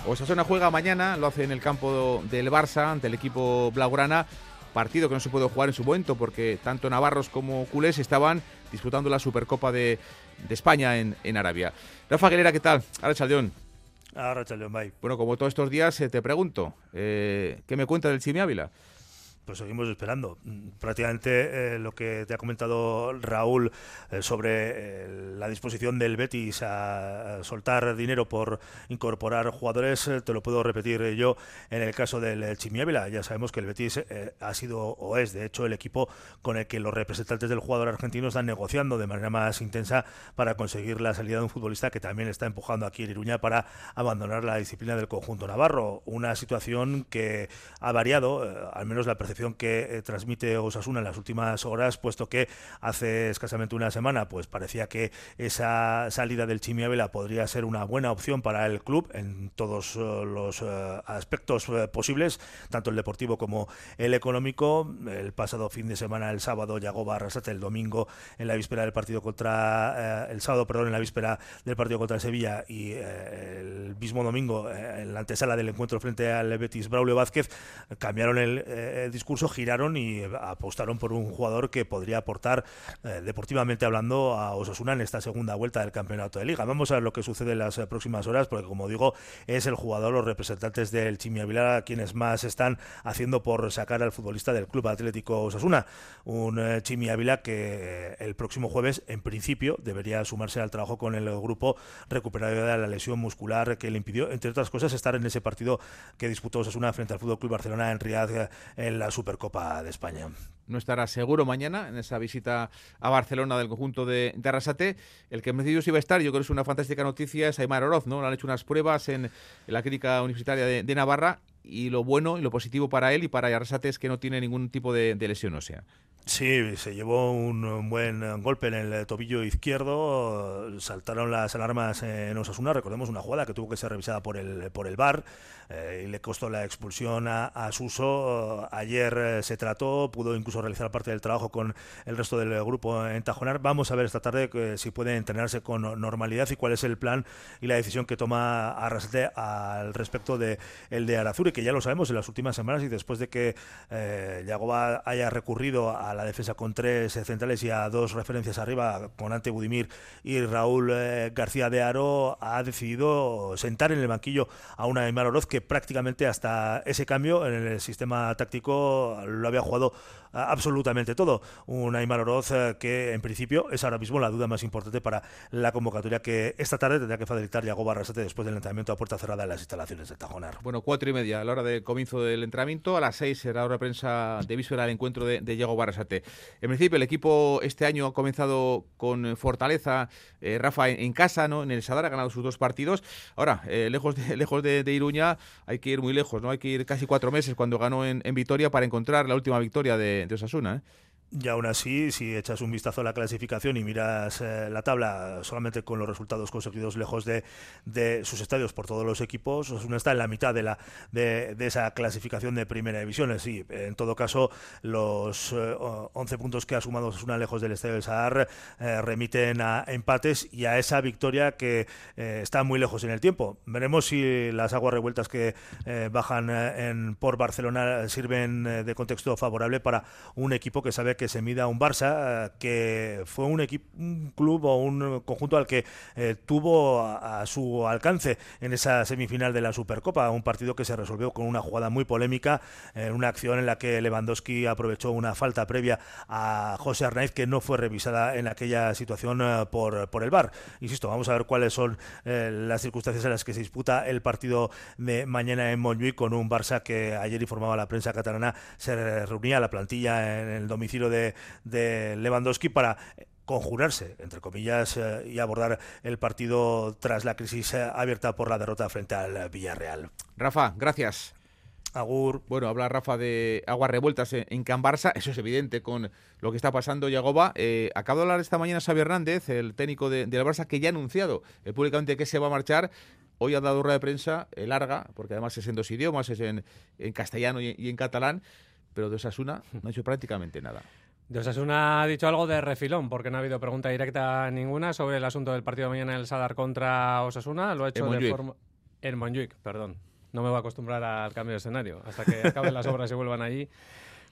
Osasuna juega mañana, lo hace en el campo del Barça ante el equipo blaugrana partido que no se puede jugar en su momento porque tanto navarros como culés estaban disputando la Supercopa de, de España en, en, Arabia. Rafa Aguilera, ¿qué tal? Ahora Chaldeón. Ahora Chaldeón, bye. Bueno, como todos estos días eh, te pregunto, eh, ¿qué me cuenta del Chimi Ávila? Pues seguimos esperando. Prácticamente eh, lo que te ha comentado Raúl eh, sobre eh, la disposición del Betis a, a, soltar dinero por incorporar jugadores, te lo puedo repetir yo en el caso del Chimiávila. Ya sabemos que el Betis ha sido o es, de hecho, el equipo con el que los representantes del jugador argentino están negociando de manera más intensa para conseguir la salida de un futbolista que también está empujando aquí en Iruña para abandonar la disciplina del conjunto navarro. Una situación que ha variado, al menos la percepción que eh, transmite Osasuna en las últimas horas, puesto que hace escasamente una semana pues parecía que esa salida del Chimiavela podría ser una buena opción para el club en todos uh, los uh, aspectos uh, posibles, tanto el deportivo como el económico. El pasado fin de semana, el sábado, llegó Barrasate, el domingo en la víspera del partido contra el sábado, perdón, en la víspera del partido contra Sevilla y el mismo domingo en la antesala del encuentro frente al Betis Braulio Vázquez cambiaron el discurso discurso giraron y apostaron por un jugador que podría aportar eh, deportivamente hablando a Osasuna en esta segunda vuelta del campeonato de liga. Vamos a ver lo que sucede en las próximas horas porque como digo es el jugador, los representantes del Chimi Ávila quienes más están haciendo por sacar al futbolista del Club Atlético Osasuna. Un eh, Chimi Ávila que el próximo jueves en principio debería sumarse al trabajo con el grupo recuperado de la lesión muscular que le impidió entre otras cosas estar en ese partido que disputó Osasuna frente al Fútbol Club Barcelona en Riyadh eh, en la Supercopa de España. No estará seguro mañana en esa visita a Barcelona del conjunto de, Arrasate. El que en principio sí iba a estar, yo creo que es una fantástica noticia, es Aymar Oroz, ¿no? Le han hecho unas pruebas en, la clínica universitaria de, Navarra y lo bueno y lo positivo para él y para Arrasate es que no tiene ningún tipo de, de lesión ósea. Sí, se llevó un buen golpe en el tobillo izquierdo, saltaron las alarmas en Osasuna, recordemos una jugada que tuvo que ser revisada por el, por el VAR eh, y le costó la expulsión a, Suso. Ayer eh, se trató, pudo incluso realizar parte del trabajo con el resto del grupo en Tajonar. Vamos a ver esta tarde eh, si puede entrenarse con normalidad y cuál es el plan y la decisión que toma Arrasate al respecto de el de Arazuri, que ya lo sabemos en las últimas semanas y después de que Yagoba haya recurrido a la defensa con tres centrales y a dos referencias arriba, con Ante Budimir y Raúl eh, García de Aro, ha decidido sentar en el banquillo a una Aymar Oroz que prácticamente hasta ese cambio en el sistema táctico lo había jugado absolutamente todo. Un Aymar Oroz eh, que en principio es ahora mismo la duda más importante para la convocatoria que esta tarde tendrá que facilitar Yago Barrasate después del entrenamiento a puerta cerrada en las instalaciones de Tajonar. Bueno, cuatro y media a la hora del comienzo del entrenamiento. A las seis será hora de prensa de víspera el encuentro de, de Yago Barrasate. En principio, el equipo este año ha comenzado con fortaleza. Eh, Rafa en, casa, ¿no? En el Sadar ha ganado sus dos partidos. Ahora, eh, lejos, de, lejos de, Iruña, hay que ir muy lejos, ¿no? Hay que ir casi cuatro meses cuando ganó en, Vitoria para encontrar la última victoria de, Osasuna, ¿eh? Y aún así, si echas un vistazo a la clasificación y miras eh, la tabla solamente con los resultados conseguidos lejos de, de, sus estadios por todos los equipos, uno está en la mitad de, la, de, de esa clasificación de primera división. Sí, en todo caso, los 11 eh, puntos que ha sumado una lejos del estadio del Sadar eh, remiten a empates y a esa victoria que está muy lejos en el tiempo. Veremos si las aguas revueltas que bajan en, por Barcelona sirven de contexto favorable para un equipo que sabe que se mida un Barça, eh, que fue un equipo, un club o un conjunto al que eh, tuvo a, su alcance en esa semifinal de la Supercopa, un partido que se resolvió con una jugada muy polémica, en una acción en la que Lewandowski aprovechó una falta previa a José Arnaiz que no fue revisada en aquella situación eh, por, por el VAR. Insisto, vamos a ver cuáles son las circunstancias en las que se disputa el partido de mañana en Montjuic con un Barça que ayer informaba la prensa catalana se reunía la plantilla en el domicilio de, Lewandowski para conjurarse, entre comillas, eh, y abordar el partido tras la crisis eh, abierta por la derrota frente al Villarreal. Rafa, gracias. Agur. Bueno, habla Rafa de aguas revueltas en Can Barça, eso es evidente con lo que está pasando Yagoba. Eh, acabo de hablar esta mañana Xavi Hernández, el técnico de, la Barça, que ya ha anunciado públicamente que se va a marchar. Hoy ha dado rueda de prensa larga, porque además es en dos idiomas, es en, castellano y, y en catalán pero de Osasuna no ha hecho prácticamente nada. De Osasuna ha dicho algo de refilón, porque no ha habido pregunta directa ninguna sobre el asunto del partido de mañana en el Sadar contra Osasuna. Lo ha hecho de forma. En Montjuic, perdón. No me voy a acostumbrar al cambio de escenario. Hasta que acaben las obras y vuelvan allí.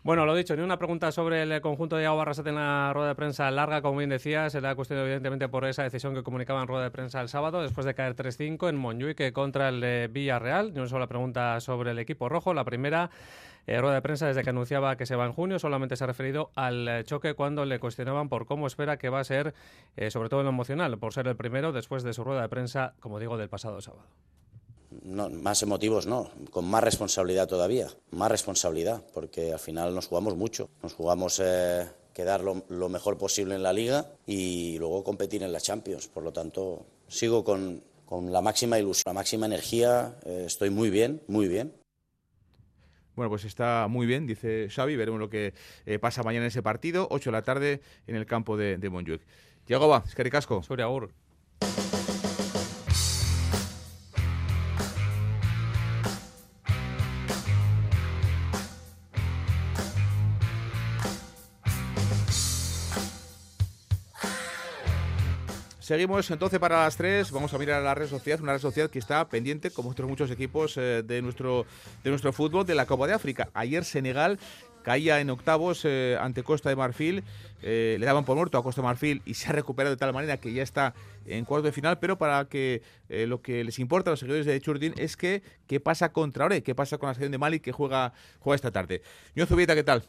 Bueno, lo dicho, ni una pregunta sobre el conjunto de Agua Barrasate en la rueda de prensa larga, como bien decía, será cuestión evidentemente por esa decisión que comunicaba en rueda de prensa el sábado, después de caer 3-5 en Montjuic contra el Villarreal. Ni una sola pregunta sobre el equipo rojo. La primera, eh, rueda de prensa desde que anunciaba que se va en junio, solamente se ha referido al eh, choque cuando le cuestionaban por cómo espera que va a ser, eh, sobre todo en lo emocional, por ser el primero después de su rueda de prensa, como digo, del pasado sábado más emotivos no, con más responsabilidad todavía, más responsabilidad, porque al final nos jugamos mucho, nos jugamos eh, quedar lo, mejor posible en la liga y luego competir en la Champions. Por lo tanto, sigo con, la máxima ilusión, la máxima energía, estoy muy bien, muy bien. Bueno, pues está muy bien, dice Xavi. Veremos lo que eh, pasa mañana en ese partido, 8 de la tarde en el campo de, de Montjuic. va, es que ricasco. Sobre Seguimos entonces para las 3, vamos a mirar a la red social, una red social que está pendiente, como otros muchos equipos eh, de, nuestro, de nuestro fútbol, de la Copa de África. Ayer Senegal caía en octavos eh, ante Costa de Marfil. Eh, le daban por muerto a Costa de Marfil y se ha recuperado de tal manera que ya está en cuarto de final, pero para que eh, lo que les importa a los seguidores de Churdin es que qué pasa contra Ore, qué pasa con la selección de Mali que juega, juega esta tarde. Yo Zubieta, ¿qué tal?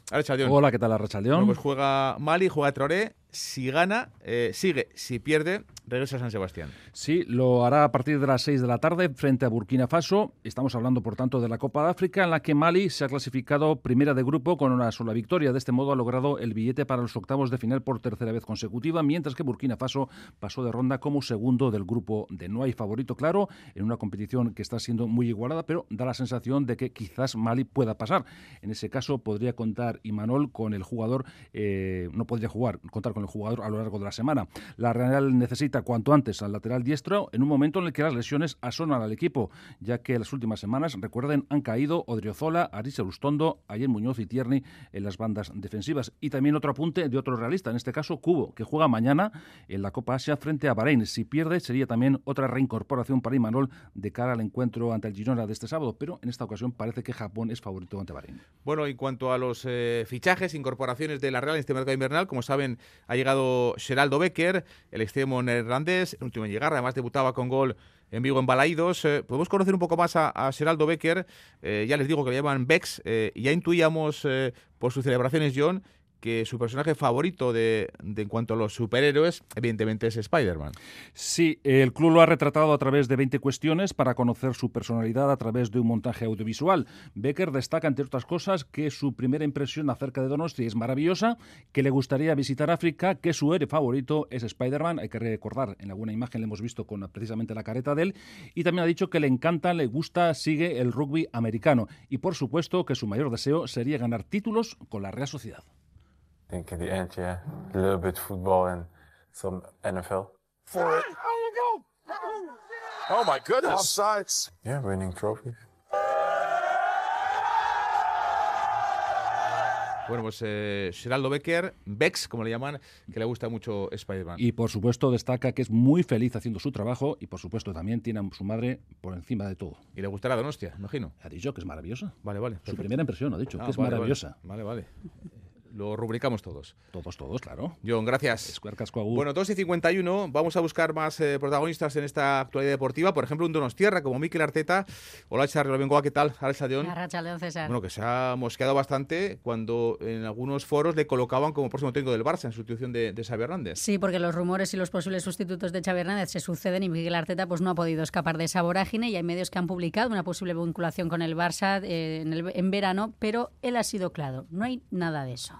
Hola, ¿qué tal, Arrachaldeón? Bueno, pues juega Mali, juega Traoré, si gana, eh, sigue, si pierde, regresa a San Sebastián. Sí, lo hará a partir de las 6 de la tarde frente a Burkina Faso. Estamos hablando, por tanto, de la Copa de África, en la que Mali se ha clasificado primera de grupo con una sola victoria. De este modo ha logrado el billete para los octavos de final por tercera vez consecutiva, mientras que Burkina Faso pasó de ronda como segundo del grupo de no hay favorito claro en una competición que está siendo muy igualada, pero da la sensación de que quizás Mali pueda pasar. En ese caso podría contar Imanol con el jugador, eh, no podría jugar, contar con el jugador a lo largo de la semana. La Real necesita cuanto antes al lateral diestro en un momento en el que las lesiones asonan al equipo, ya que las últimas semanas, recuerden, han caído Odriozola, Arisa Ustondo, Ayer Muñoz y Tierney en las bandas defensivas. Y también otro apunte de otro realista, en este caso Cubo, que juega mañana en la Copa Asia frente a Bahrein. Si pierde, sería también otra reincorporación para Imanol de cara al encuentro ante el Girona de este sábado, pero en esta ocasión parece que Japón es favorito ante Bahrein. Bueno, en cuanto a los eh, fichajes, incorporaciones de la Real en este mercado invernal, como saben, ha llegado Geraldo Becker, el extremo neerlandés, el último en llegar, además debutaba con gol en Vigo en Balaídos. Eh, podemos conocer un poco más a, a Geraldo Becker. Eh, ya les digo que le llaman Bex. Eh, ya intuíamos por sus celebraciones, John, que su personaje favorito de, de, en cuanto a los superhéroes, evidentemente es Spider-Man. Sí, el club lo ha retratado a través de 20 cuestiones para conocer su personalidad a través de un montaje audiovisual. Becker destaca, entre otras cosas, que su primera impresión acerca de Donosti es maravillosa, que le gustaría visitar África, que su héroe favorito es Spider-Man. Hay que recordar, en alguna imagen le hemos visto con precisamente la careta de él. Y también ha dicho que le encanta, le gusta, sigue el rugby americano. Y por supuesto que su mayor deseo sería ganar títulos con la Real Sociedad. Think at the end, yeah, a little bit football and some NFL. For it. Oh my goodness. Offsides. Yeah, winning trophies. Bueno, pues eh, Geraldo Becker, Bex, como le llaman, que le gusta mucho Spider-Man. Y por supuesto destaca que es muy feliz haciendo su trabajo y por supuesto también tiene a su madre por encima de todo. Y le gustará Donostia, imagino. Ha dicho que es maravillosa. Vale, vale. Su perfecto. primera impresión ha dicho Ah, que es vale, maravillosa. Vale, vale. Lo rubricamos todos. Todos, todos, claro. John, gracias. Bueno, 2 y 51, vamos a buscar más eh, protagonistas en esta actualidad deportiva. Por ejemplo, un Donostierra como Mikel Arteta. Hola, Charly Bengoa, ¿qué tal? Arracha John. Arrachaldeón, César. Bueno, que se ha mosqueado bastante cuando en algunos foros le colocaban como próximo técnico del Barça en sustitución de, de Xavi Hernández. Sí, porque los rumores y los posibles sustitutos de Xavi Hernández se suceden y Miguel Arteta pues no ha podido escapar de esa vorágine y hay medios que han publicado una posible vinculación con el Barça eh, en, el- en verano, pero él ha sido claro, no hay nada de eso.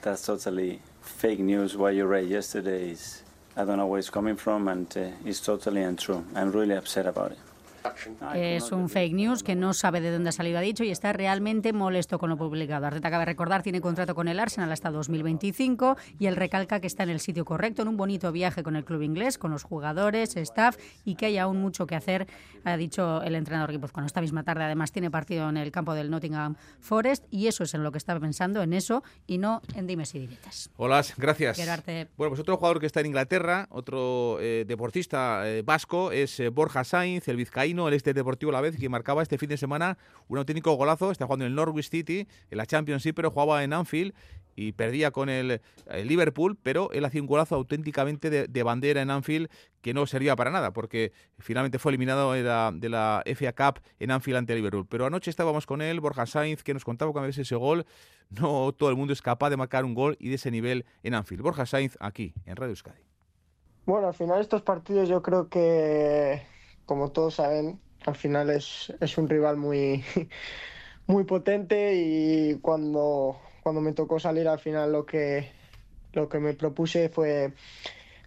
That's totally fake news. What you read yesterday is, I don't know where it's coming from, and uh, it's totally untrue. I'm really upset about it. Es un fake news que no sabe de dónde ha salido, ha dicho, y está realmente molesto con lo publicado. Arteta cabe recordar, tiene contrato con el Arsenal hasta 2025 y él recalca que está en el sitio correcto, en un bonito viaje con el club inglés, con los jugadores, staff y que hay aún mucho que hacer, ha dicho el entrenador guipuzcoano. Esta misma tarde, además, tiene partido en el campo del Nottingham Forest y eso es en lo que está pensando, en eso y no en dimes y diretes. Hola, gracias. Bueno, pues otro jugador que está en Inglaterra, otro eh, deportista eh, vasco, es eh, Borja Sainz, el vizcaíno, el este deportivo a la vez, que marcaba este fin de semana un auténtico golazo. Está jugando en el Norwich City, en la Championship, pero jugaba en Anfield y perdía con el, Liverpool, pero él hacía un golazo auténticamente de, de bandera en Anfield que no servía para nada, porque finalmente fue eliminado de la, FA Cup en Anfield ante Liverpool. Pero anoche estábamos con él, Borja Sainz, que nos contaba cuando ves ese gol, no todo el mundo es capaz de marcar un gol y de ese nivel en Anfield. Borja Sainz aquí, en Radio Euskadi. Bueno, al final estos partidos yo creo que, como todos saben, al final es, un rival muy, potente y cuando, me tocó salir al final lo que, me propuse fue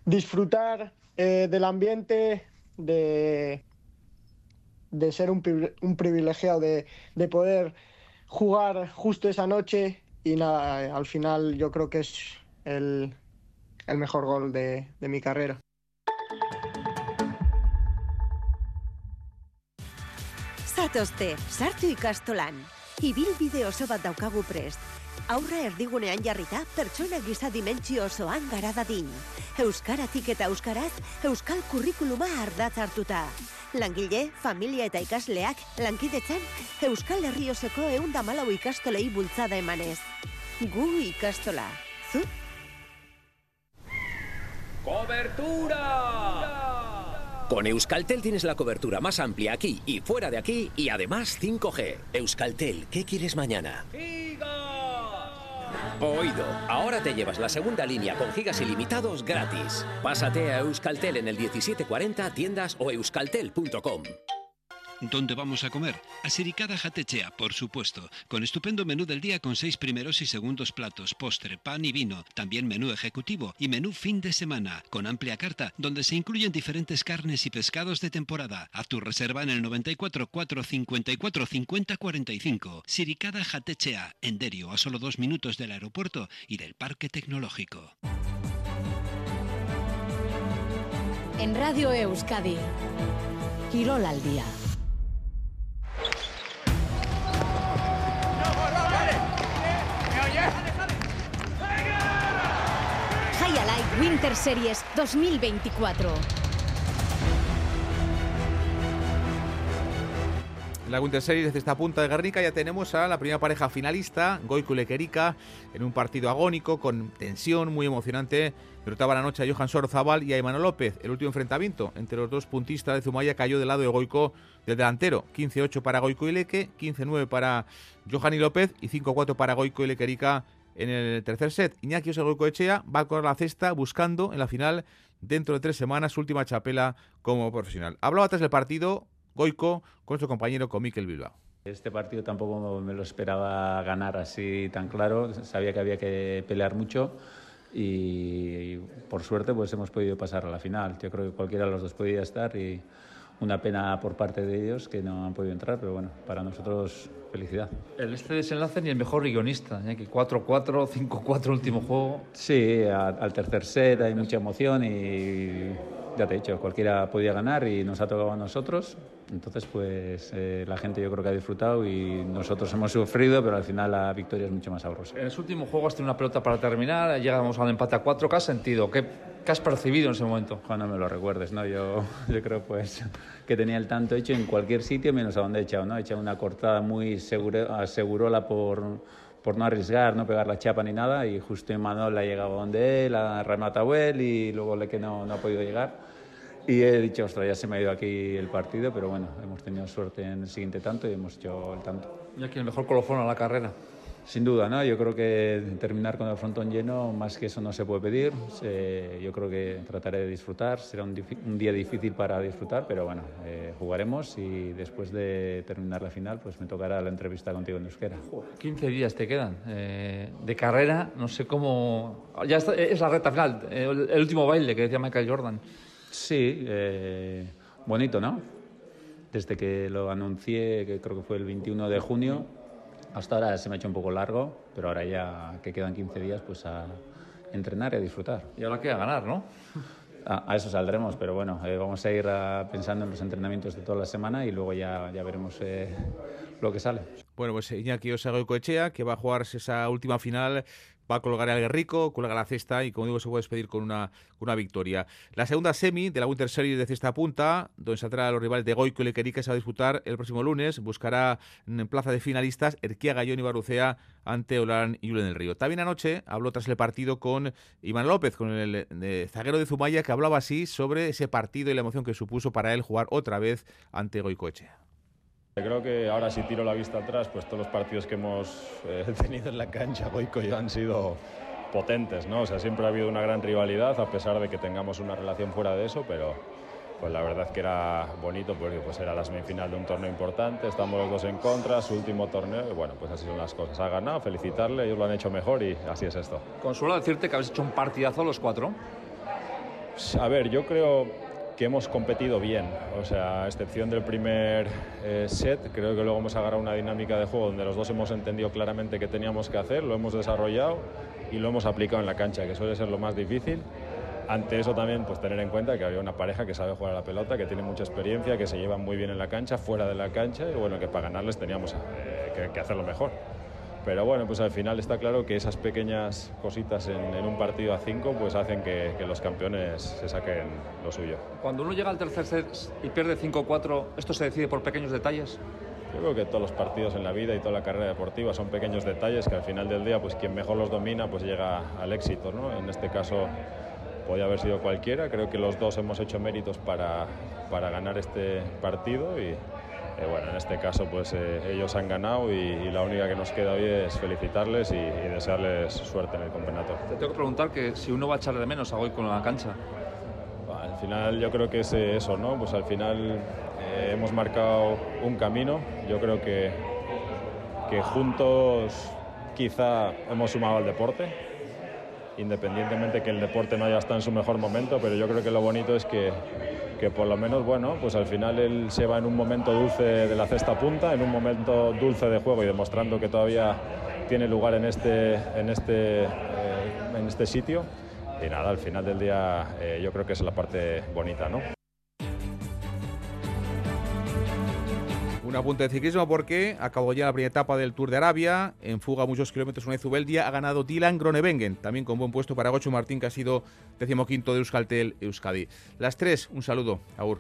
disfrutar eh, del ambiente, de, ser un, privi- un privilegiado, de, de poder jugar justo esa noche y nada, al final yo creo que es el, mejor gol de mi carrera. Zatozte, sartu ikastolan. Ibilbide oso bat daukagu prest. Aurra erdigunean jarrita, pertsona giza dimentsio osoan gara dadin. Euskaratik eta euskaraz, euskal kurrikuluma ardatz hartuta. Langile, familia eta ikasleak, lankidetzan, Euskal Herri osoko eundamalau ikastolei bultzada emanez. Gu ikastola. Zu? ¡Cobertura! Con Euskaltel tienes la cobertura más amplia aquí y fuera de aquí y además 5G. Euskaltel, ¿qué quieres mañana? Oído, ahora te llevas la segunda línea con gigas ilimitados gratis. Pásate a Euskaltel en el 1740 tiendas o euskaltel.com. ¿Dónde vamos a comer? Siricada Jatechea, por supuesto, con estupendo menú del día con seis primeros y segundos platos, postre, pan y vino, también menú ejecutivo y menú fin de semana, con amplia carta donde se incluyen diferentes carnes y pescados de temporada. Haz tu reserva en el 94 454 50 45. Siricada Jatechea, en Derio, a solo dos minutos del aeropuerto y del parque tecnológico. En Radio Euskadi, Quirol al día. Winter Series 2024. En la Winter Series desde esta punta de Guernica ya tenemos a la primera pareja finalista, Goico y Lequerica, en un partido agónico, con tensión muy emocionante. Derrotaba la noche a Johan Sorozabal y a Emmanuel López. El último enfrentamiento entre los dos puntistas de Zumaya cayó del lado de Goico del delantero. 15-8 para Goico y Leque, 15-9 para Johan y López y 5-4 para Goico y Lequerica en el tercer set. Iñaki Echea va a correr la cesta buscando en la final dentro de tres semanas su última chapela como profesional. Hablaba tras el partido Goico con su compañero con Miquel Bilbao. Este partido tampoco me lo esperaba ganar así tan claro, sabía que había que pelear mucho y, por suerte pues hemos podido pasar a la final. Yo creo que cualquiera de los dos podía estar y una pena por parte de ellos que no han podido entrar, pero bueno, para nosotros felicidad. El este desenlace ni el mejor guionista, ¿eh? que 4-4, 5-4 último juego. Sí, al tercer set hay mucha emoción y ya te he dicho, cualquiera podía ganar y nos ha tocado a nosotros. Entonces, pues eh, la gente yo creo que ha disfrutado y nosotros hemos sufrido, pero al final la victoria es mucho más sabrosa. En ese último juego has tenido una pelota para terminar, llegamos al empate a 4. ¿Qué has sentido? ¿Qué, qué has percibido en ese momento? Cuando me lo recuerdes, ¿no? Yo, yo creo pues que tenía el tanto hecho en cualquier sitio menos a donde he echado, ¿no? He echado una cortada muy seguro, asegurola por por no arriesgar, no pegar la chapa ni nada y justo Manuel ha llegado donde él, ha rematado él y luego le que no, no ha podido llegar. Y he dicho, ostras, ya se me ha ido aquí el partido, pero bueno, hemos tenido suerte en el siguiente tanto y hemos hecho el tanto. Y aquí el mejor colofón a la carrera. Sin duda, ¿no? Yo creo que terminar con el frontón lleno, más que eso no se puede pedir. Eh, yo creo que trataré de disfrutar. Será un, un día difícil para disfrutar, pero bueno, eh, jugaremos y después de terminar la final, pues me tocará la entrevista contigo en euskera. 15 días te quedan eh, de carrera, no sé cómo... Ya está, es la recta final, el, el último baile que decía Michael Jordan. Sí, bonito, ¿no? Desde que lo anuncié, que creo que fue el 21 de junio, hasta ahora se me ha hecho un poco largo, pero ahora ya que quedan 15 días, pues a entrenar y a disfrutar. Y ahora queda ganar, ¿no? A, a eso saldremos, pero bueno, eh, vamos a ir a, pensando en los entrenamientos de toda la semana y luego ya, ya veremos eh, lo que sale. Bueno, pues Iñaki Osagoico Echea, que va a jugarse esa última final va a colgar al Guerrico, cuelga la cesta y como digo se puede despedir con una, una victoria. La segunda semi de la Winter Series de cesta punta, donde saldrá a los rivales de Goico y Lequerica, se va a disputar el próximo lunes. Buscará en plaza de finalistas Erquía Gallón y Barucea ante Olarán y Julen del Río. También anoche habló tras el partido con Iván López, con el de, zaguero de Zumaya, que hablaba así sobre ese partido y la emoción que supuso para él jugar otra vez ante Goicoechea. Creo que ahora si tiro la vista atrás, pues todos los partidos que hemos eh, tenido en la cancha, Goico ya han sido potentes, ¿no? O sea, siempre ha habido una gran rivalidad, a pesar de que tengamos una relación fuera de eso, pero pues la verdad que era bonito porque pues era la semifinal de un torneo importante, estamos los dos en contra, su último torneo y bueno, pues así son las cosas. Ha ganado, felicitarle, ellos lo han hecho mejor y así es esto. Consuelo decirte que habéis hecho un partidazo los cuatro. A ver, yo creo que hemos competido bien, o sea, a excepción del primer eh, set, creo que luego hemos agarrado una dinámica de juego donde los dos hemos entendido claramente qué teníamos que hacer, lo hemos desarrollado y lo hemos aplicado en la cancha, que suele ser lo más difícil. Ante eso también pues tener en cuenta que había una pareja que sabe jugar a la pelota, que tiene mucha experiencia, que se llevan muy bien en la cancha, fuera de la cancha y bueno, que para ganarles teníamos eh, que, que hacerlo mejor. Pero bueno, pues al final está claro que esas pequeñas cositas en, en un partido a cinco pues hacen que, que, los campeones se saquen lo suyo. Cuando uno llega al tercer set y pierde 5-4, ¿esto se decide por pequeños detalles? Yo creo que todos los partidos en la vida y toda la carrera deportiva son pequeños detalles que al final del día, pues quien mejor los domina, pues llega al éxito, ¿no? En este caso podía haber sido cualquiera, creo que los dos hemos hecho méritos para, para ganar este partido y eh, bueno, en este caso pues eh, ellos han ganado y, y, la única que nos queda hoy es felicitarles y, y, desearles suerte en el campeonato. Te tengo que preguntar que si uno va a echar de menos a hoy con la cancha. Al final yo creo que es eso, ¿no? Pues al final eh, hemos marcado un camino, yo creo que, que juntos quizá hemos sumado al deporte, independientemente que el deporte no haya estado en su mejor momento, pero yo creo que lo bonito es que, que por lo menos, bueno, pues al final él se va en un momento dulce de la cesta punta, en un momento dulce de juego y demostrando que todavía tiene lugar en este, en este, eh, en este sitio. Y nada, al final del día eh, yo creo que es la parte bonita, ¿no? Un apunte de ciclismo porque acabó ya la primera etapa del Tour de Arabia. En fuga muchos kilómetros una Zubeldia ha ganado Dylan Gronewengen. También con buen puesto para Gocho Martín, que ha sido decimoquinto de Euskaltel Euskadi. Las tres, un saludo. Agur.